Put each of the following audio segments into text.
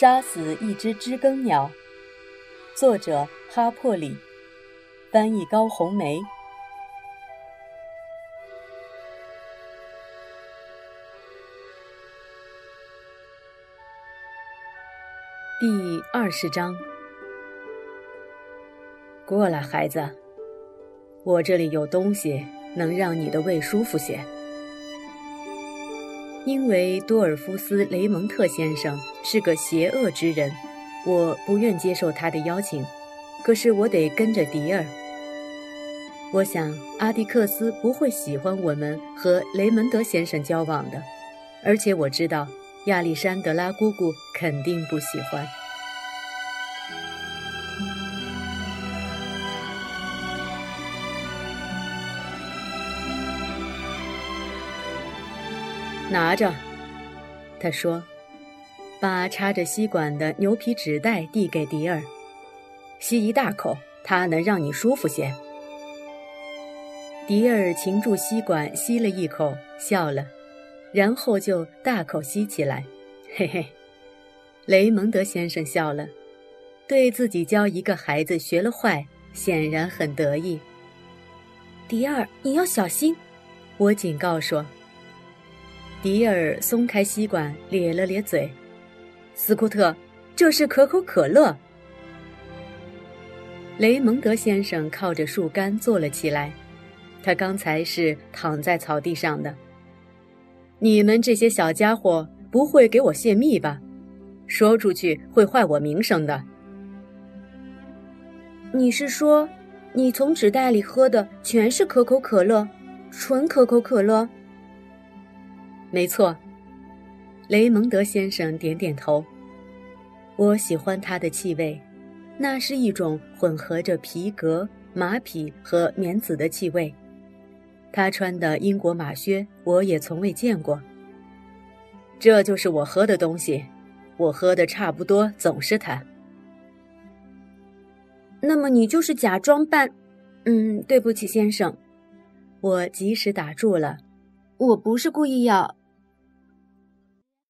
杀死一只知更鸟，作者哈珀里，翻译高红梅。第二十章，过来，孩子，我这里有东西能让你的胃舒服些。因为多尔夫斯·雷蒙特先生是个邪恶之人，我不愿接受他的邀请。可是我得跟着迪尔。我想阿迪克斯不会喜欢我们和雷蒙德先生交往的，而且我知道亚历山德拉姑姑肯定不喜欢。拿着，他说，把插着吸管的牛皮纸袋递给迪尔，吸一大口，它能让你舒服些。迪尔擒住吸管，吸了一口，笑了，然后就大口吸起来，嘿嘿。雷蒙德先生笑了，对自己教一个孩子学了坏，显然很得意。迪尔，你要小心，我警告说。迪尔松开吸管，咧了咧嘴。斯库特，这是可口可乐。雷蒙德先生靠着树干坐了起来，他刚才是躺在草地上的。你们这些小家伙不会给我泄密吧？说出去会坏我名声的。你是说，你从纸袋里喝的全是可口可乐，纯可口可乐？没错，雷蒙德先生点点头。我喜欢它的气味，那是一种混合着皮革、马匹和棉籽的气味。他穿的英国马靴，我也从未见过。这就是我喝的东西，我喝的差不多总是它。那么你就是假装扮……嗯，对不起，先生，我及时打住了，我不是故意要。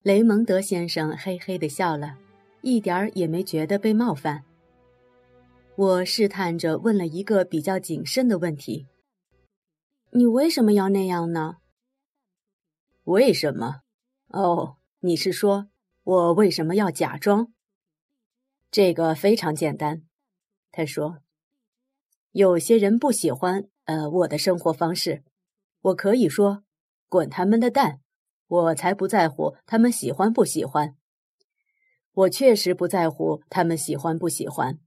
雷蒙德先生嘿嘿地笑了，一点儿也没觉得被冒犯。我试探着问了一个比较谨慎的问题：“你为什么要那样呢？”“为什么？哦，你是说我为什么要假装？”这个非常简单，他说：“有些人不喜欢呃我的生活方式，我可以说，滚他们的蛋。”我才不在乎他们喜欢不喜欢。我确实不在乎他们喜欢不喜欢。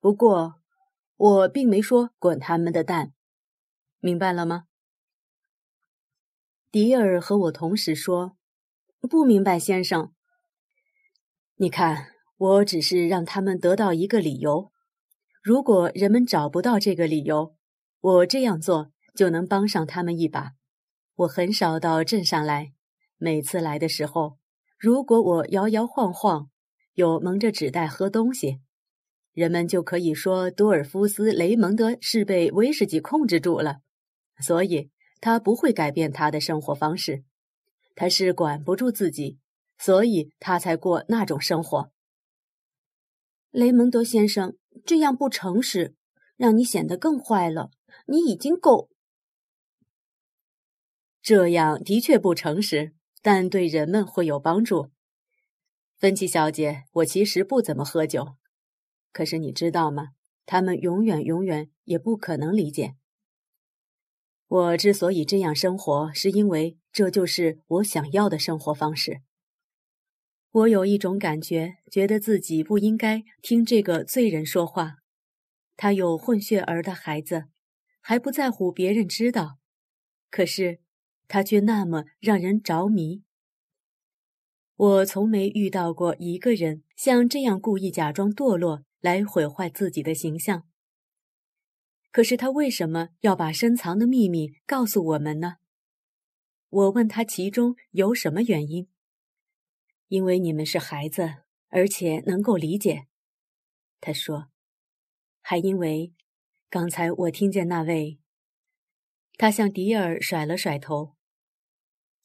不过，我并没说滚他们的蛋，明白了吗？迪尔和我同时说：“不明白，先生。”你看，我只是让他们得到一个理由。如果人们找不到这个理由，我这样做就能帮上他们一把。我很少到镇上来，每次来的时候，如果我摇摇晃晃，又蒙着纸袋喝东西，人们就可以说多尔夫斯·雷蒙德是被威士忌控制住了，所以他不会改变他的生活方式，他是管不住自己，所以他才过那种生活。雷蒙德先生这样不诚实，让你显得更坏了。你已经够。这样的确不诚实，但对人们会有帮助。芬奇小姐，我其实不怎么喝酒，可是你知道吗？他们永远、永远也不可能理解。我之所以这样生活，是因为这就是我想要的生活方式。我有一种感觉，觉得自己不应该听这个罪人说话。他有混血儿的孩子，还不在乎别人知道。可是。他却那么让人着迷。我从没遇到过一个人像这样故意假装堕落来毁坏自己的形象。可是他为什么要把深藏的秘密告诉我们呢？我问他其中有什么原因。因为你们是孩子，而且能够理解。他说，还因为刚才我听见那位。他向迪尔甩了甩头。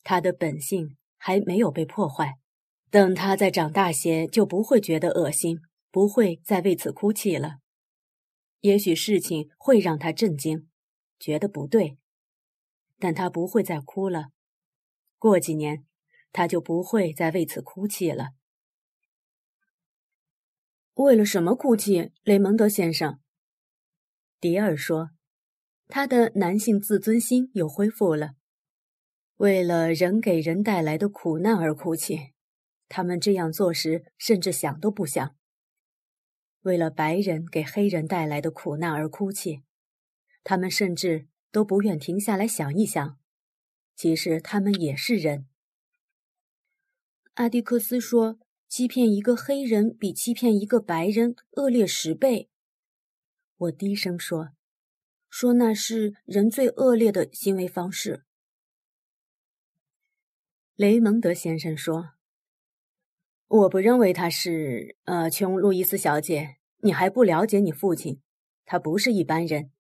他的本性还没有被破坏，等他再长大些，就不会觉得恶心，不会再为此哭泣了。也许事情会让他震惊，觉得不对，但他不会再哭了。过几年，他就不会再为此哭泣了。为了什么哭泣，雷蒙德先生？迪尔说，他的男性自尊心又恢复了。为了人给人带来的苦难而哭泣。他们这样做时，甚至想都不想。为了白人给黑人带来的苦难而哭泣，他们甚至都不愿停下来想一想，其实他们也是人。阿迪克斯说：“欺骗一个黑人比欺骗一个白人恶劣十倍。”我低声说：“说那是人最恶劣的行为方式。”雷蒙德先生说。我不认为他是，呃，琼·路易斯小姐，你还不了解你父亲，他不是一般人。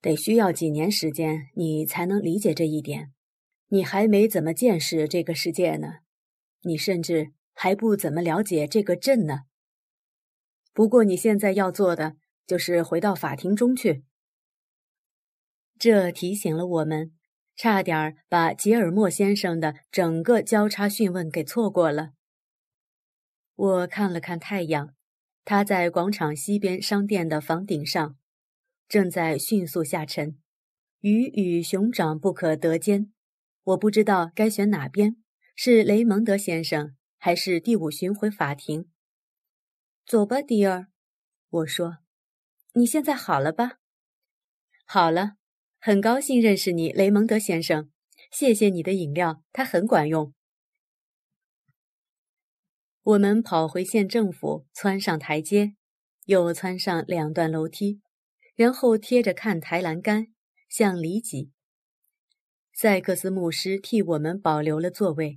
得需要几年时间，你才能理解这一点。你还没怎么见识这个世界呢，你甚至还不怎么了解这个镇呢。不过你现在要做的就是回到法庭中去。这提醒了我们，差点把吉尔莫先生的整个交叉讯问给错过了。我看了看太阳，它在广场西边商店的房顶上，正在迅速下沉，鱼与熊掌不可得兼。我不知道该选哪边，是雷蒙德先生，还是第五巡回法庭？走吧，迪尔，我说，你现在好了吧？好了，很高兴认识你，雷蒙德先生。谢谢你的饮料，它很管用。我们跑回县政府，窜上台阶，又窜上两段楼梯，然后贴着看台栏杆向里挤。塞克斯牧师替我们保留了座位。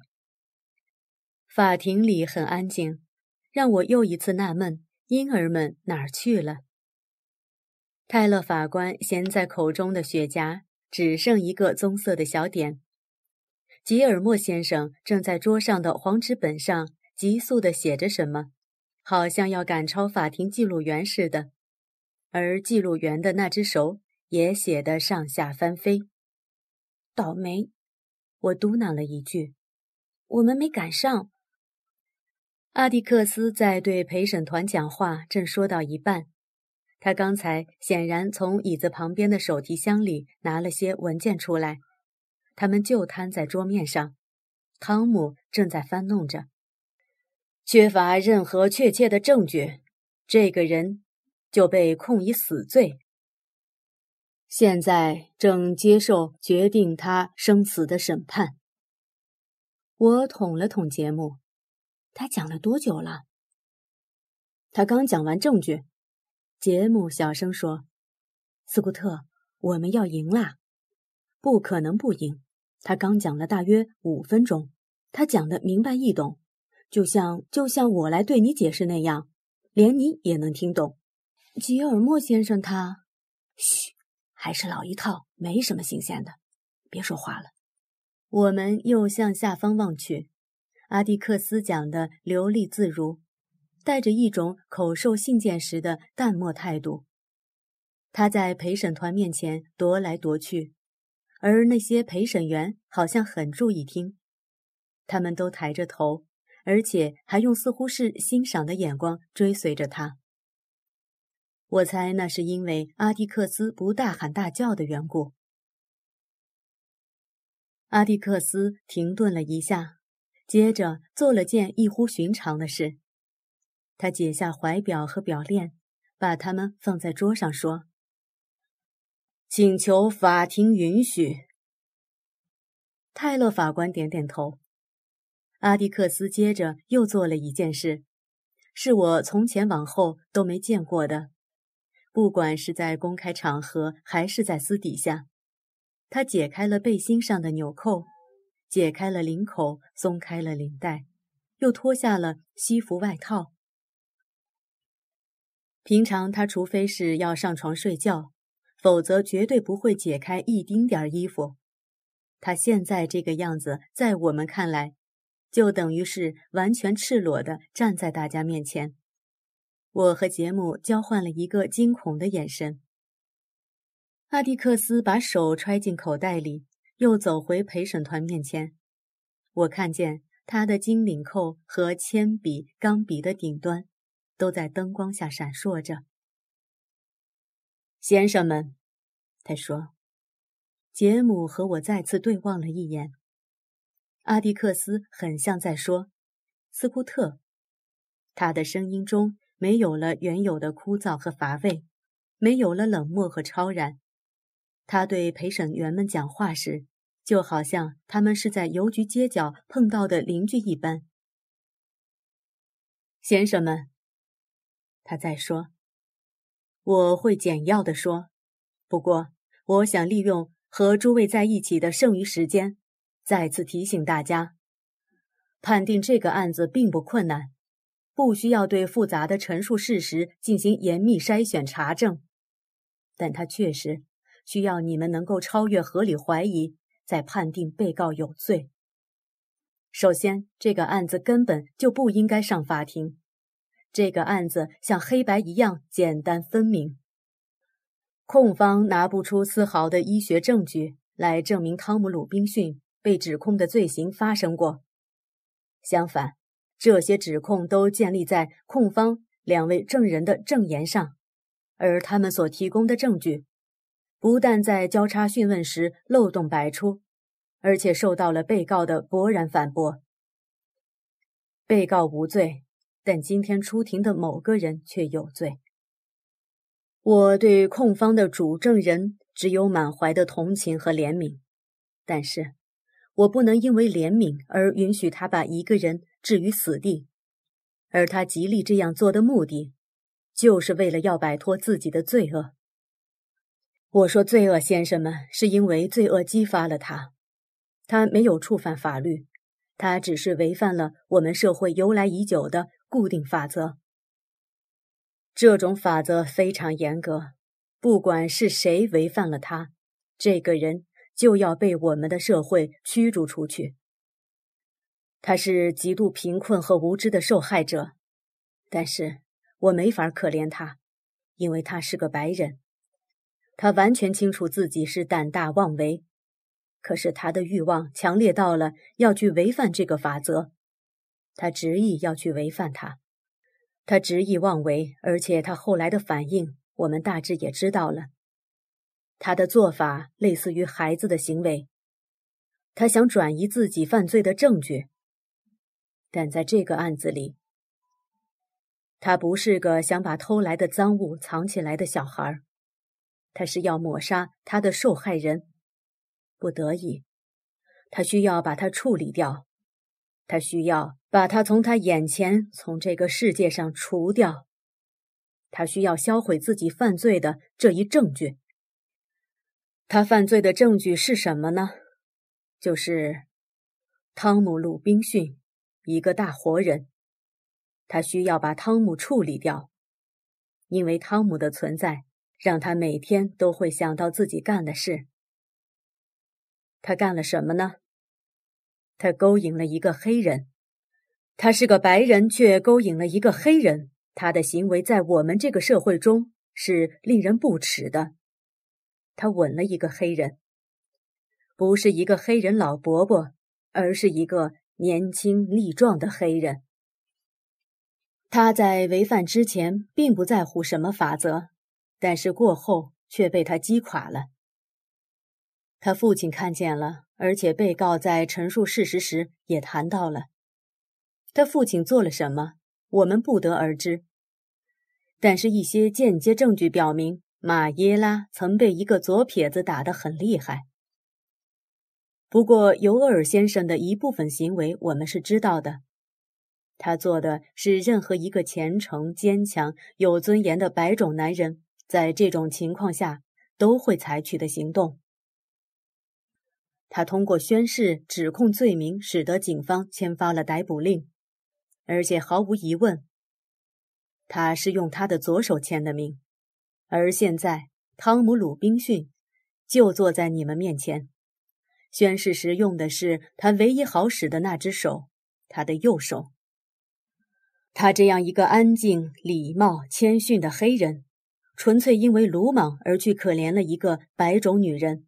法庭里很安静，让我又一次纳闷：婴儿们哪儿去了？泰勒法官衔在口中的雪茄只剩一个棕色的小点。吉尔莫先生正在桌上的黄纸本上。急速地写着什么，好像要赶超法庭记录员似的，而记录员的那只手也写得上下翻飞。倒霉，我嘟囔了一句：“我们没赶上。”阿迪克斯在对陪审团讲话，正说到一半，他刚才显然从椅子旁边的手提箱里拿了些文件出来，他们就摊在桌面上，汤姆正在翻弄着。缺乏任何确切的证据，这个人就被控以死罪。现在正接受决定他生死的审判。我捅了捅节目，他讲了多久了？他刚讲完证据。节目小声说：“斯库特，我们要赢啦！不可能不赢。他刚讲了大约五分钟，他讲的明白易懂。”就像就像我来对你解释那样，连你也能听懂。吉尔莫先生，他，嘘，还是老一套，没什么新鲜的，别说话了。我们又向下方望去，阿迪克斯讲的流利自如，带着一种口授信件时的淡漠态度。他在陪审团面前踱来踱去，而那些陪审员好像很注意听，他们都抬着头。而且还用似乎是欣赏的眼光追随着他。我猜那是因为阿迪克斯不大喊大叫的缘故。阿迪克斯停顿了一下，接着做了件异乎寻常的事。他解下怀表和表链，把它们放在桌上，说：“请求法庭允许。”泰勒法官点点头。阿迪克斯接着又做了一件事，是我从前往后都没见过的。不管是在公开场合还是在私底下，他解开了背心上的纽扣，解开了领口，松开了领带，又脱下了西服外套。平常他除非是要上床睡觉，否则绝对不会解开一丁点儿衣服。他现在这个样子，在我们看来。就等于是完全赤裸的站在大家面前。我和杰姆交换了一个惊恐的眼神。阿蒂克斯把手揣进口袋里，又走回陪审团面前。我看见他的金领扣和铅笔、钢笔的顶端都在灯光下闪烁着。先生们，他说。杰姆和我再次对望了一眼。阿迪克斯很像在说：“斯库特。”他的声音中没有了原有的枯燥和乏味，没有了冷漠和超然。他对陪审员们讲话时，就好像他们是在邮局街角碰到的邻居一般。先生们，他在说：“我会简要的说，不过我想利用。”和诸位在一起的剩余时间，再次提醒大家，判定这个案子并不困难，不需要对复杂的陈述事实进行严密筛选查证，但它确实需要你们能够超越合理怀疑，再判定被告有罪。首先，这个案子根本就不应该上法庭，这个案子像黑白一样简单分明。控方拿不出丝毫的医学证据来证明汤姆·鲁滨逊被指控的罪行发生过。相反，这些指控都建立在控方两位证人的证言上，而他们所提供的证据，不但在交叉讯问时漏洞百出，而且受到了被告的勃然反驳。被告无罪，但今天出庭的某个人却有罪。我对控方的主证人只有满怀的同情和怜悯，但是，我不能因为怜悯而允许他把一个人置于死地，而他极力这样做的目的，就是为了要摆脱自己的罪恶。我说“罪恶”，先生们，是因为罪恶激发了他，他没有触犯法律，他只是违反了我们社会由来已久的固定法则。这种法则非常严格，不管是谁违反了它，这个人就要被我们的社会驱逐出去。他是极度贫困和无知的受害者，但是我没法可怜他，因为他是个白人。他完全清楚自己是胆大妄为，可是他的欲望强烈到了要去违反这个法则，他执意要去违反它。他执意妄为，而且他后来的反应，我们大致也知道了。他的做法类似于孩子的行为，他想转移自己犯罪的证据。但在这个案子里，他不是个想把偷来的赃物藏起来的小孩，他是要抹杀他的受害人。不得已，他需要把他处理掉。他需要把他从他眼前、从这个世界上除掉。他需要销毁自己犯罪的这一证据。他犯罪的证据是什么呢？就是汤姆·鲁滨逊，一个大活人。他需要把汤姆处理掉，因为汤姆的存在让他每天都会想到自己干的事。他干了什么呢？他勾引了一个黑人，他是个白人，却勾引了一个黑人。他的行为在我们这个社会中是令人不齿的。他吻了一个黑人，不是一个黑人老伯伯，而是一个年轻力壮的黑人。他在违反之前并不在乎什么法则，但是过后却被他击垮了。他父亲看见了。而且，被告在陈述事实时也谈到了他父亲做了什么，我们不得而知。但是，一些间接证据表明，马耶拉曾被一个左撇子打得很厉害。不过，尤厄尔先生的一部分行为我们是知道的，他做的是任何一个虔诚、坚强、有尊严的白种男人在这种情况下都会采取的行动。他通过宣誓指控罪名，使得警方签发了逮捕令，而且毫无疑问，他是用他的左手签的名。而现在，汤姆·鲁滨逊就坐在你们面前，宣誓时用的是他唯一好使的那只手，他的右手。他这样一个安静、礼貌、谦逊的黑人，纯粹因为鲁莽而去可怜了一个白种女人，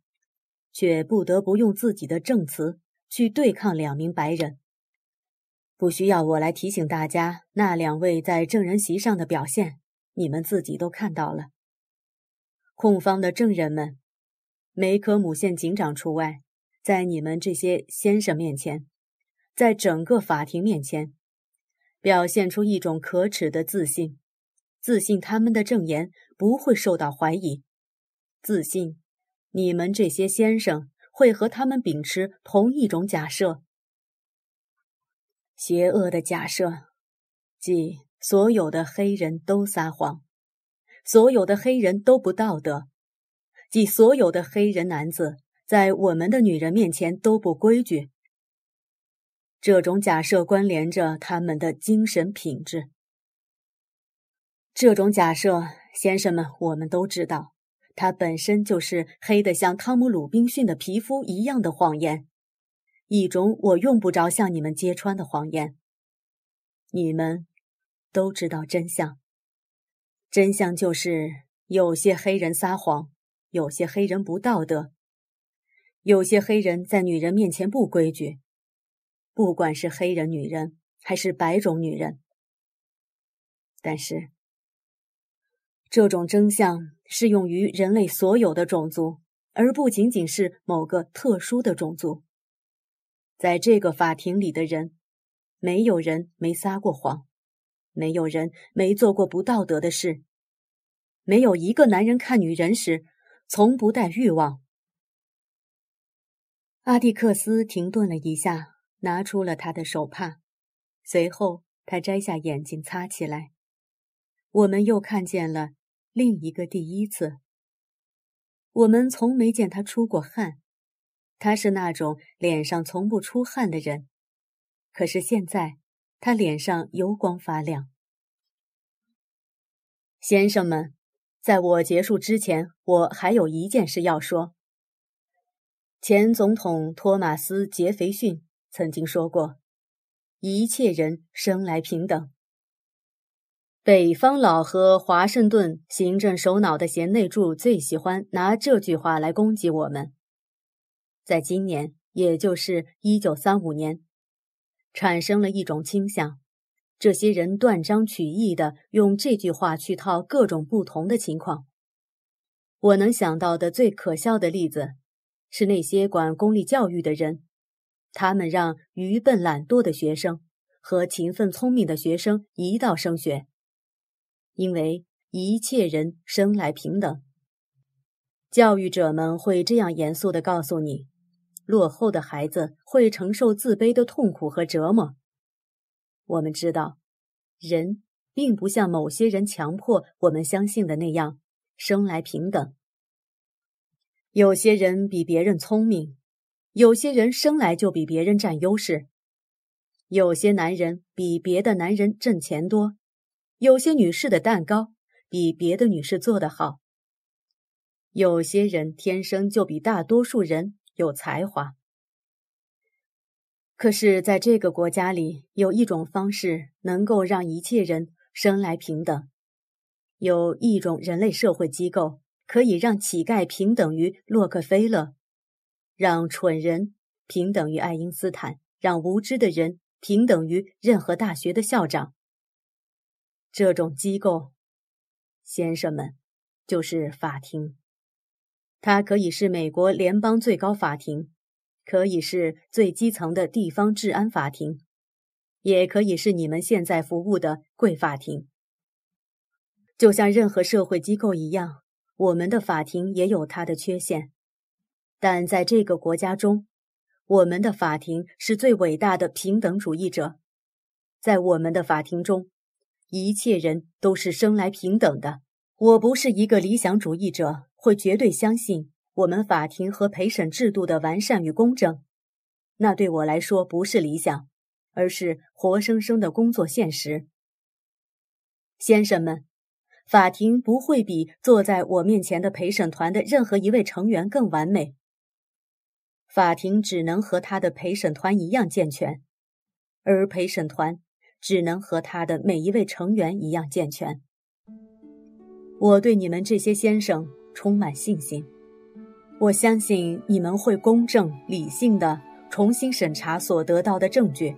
却不得不用自己的证词去对抗两名白人。不需要我来提醒大家，那两位在证人席上的表现，你们自己都看到了。控方的证人们，梅科姆县警长除外，在你们这些先生面前，在整个法庭面前。表现出一种可耻的自信，自信他们的证言不会受到怀疑，自信你们这些先生会和他们秉持同一种假设，邪恶的假设，即所有的黑人都撒谎，所有的黑人都不道德，即所有的黑人男子在我们的女人面前都不规矩。这种假设关联着他们的精神品质。这种假设，先生们，我们都知道，它本身就是黑的像汤姆·鲁滨逊的皮肤一样的谎言，一种我用不着向你们揭穿的谎言。你们都知道真相，真相就是有些黑人撒谎，有些黑人不道德，有些黑人在女人面前不规矩。不管是黑人女人还是白种女人，但是这种真相适用于人类所有的种族，而不仅仅是某个特殊的种族。在这个法庭里的人，没有人没撒过谎，没有人没做过不道德的事，没有一个男人看女人时从不带欲望。阿蒂克斯停顿了一下。拿出了他的手帕，随后他摘下眼镜擦起来。我们又看见了另一个第一次。我们从没见他出过汗，他是那种脸上从不出汗的人。可是现在，他脸上油光发亮。先生们，在我结束之前，我还有一件事要说。前总统托马斯·杰斐逊。曾经说过：“一切人生来平等。”北方佬和华盛顿行政首脑的贤内助最喜欢拿这句话来攻击我们。在今年，也就是一九三五年，产生了一种倾向：这些人断章取义的用这句话去套各种不同的情况。我能想到的最可笑的例子，是那些管公立教育的人。他们让愚笨懒惰的学生和勤奋聪明的学生一道升学，因为一切人生来平等。教育者们会这样严肃地告诉你：落后的孩子会承受自卑的痛苦和折磨。我们知道，人并不像某些人强迫我们相信的那样生来平等。有些人比别人聪明。有些人生来就比别人占优势，有些男人比别的男人挣钱多，有些女士的蛋糕比别的女士做得好，有些人天生就比大多数人有才华。可是，在这个国家里，有一种方式能够让一切人生来平等，有一种人类社会机构可以让乞丐平等于洛克菲勒。让蠢人平等于爱因斯坦，让无知的人平等于任何大学的校长。这种机构，先生们，就是法庭。它可以是美国联邦最高法庭，可以是最基层的地方治安法庭，也可以是你们现在服务的贵法庭。就像任何社会机构一样，我们的法庭也有它的缺陷。但在这个国家中，我们的法庭是最伟大的平等主义者。在我们的法庭中，一切人都是生来平等的。我不是一个理想主义者，会绝对相信我们法庭和陪审制度的完善与公正。那对我来说不是理想，而是活生生的工作现实。先生们，法庭不会比坐在我面前的陪审团的任何一位成员更完美。法庭只能和他的陪审团一样健全。而陪审团只能和他的每一位成员一样健全。我对你们这些先生充满信心，我相信你们会公正理性的重新审查所得到的证据，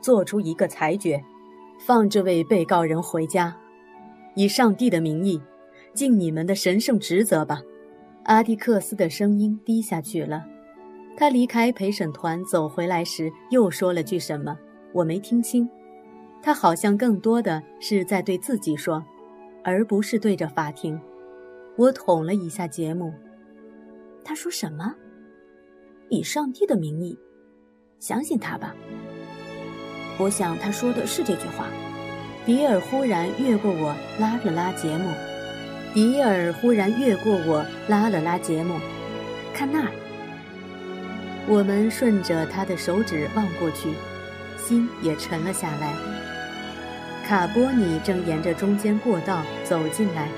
做出一个裁决，放这位被告人回家。以上帝的名义，尽你们的神圣职责吧。阿迪克斯的声音低下去了。他离开陪审团走回来时，又说了句什么，我没听清。他好像更多的是在对自己说。而不是对着法庭，我捅了一下节目。他说什么？以上帝的名义，相信他吧。我想他说的是这句话。比尔忽然越过我，拉了拉节目。比尔忽然越过我，拉了拉节目。看那儿。我们顺着他的手指望过去，心也沉了下来。卡波尼正沿着中间过道走进来，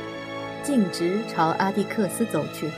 径直朝阿蒂克斯走去。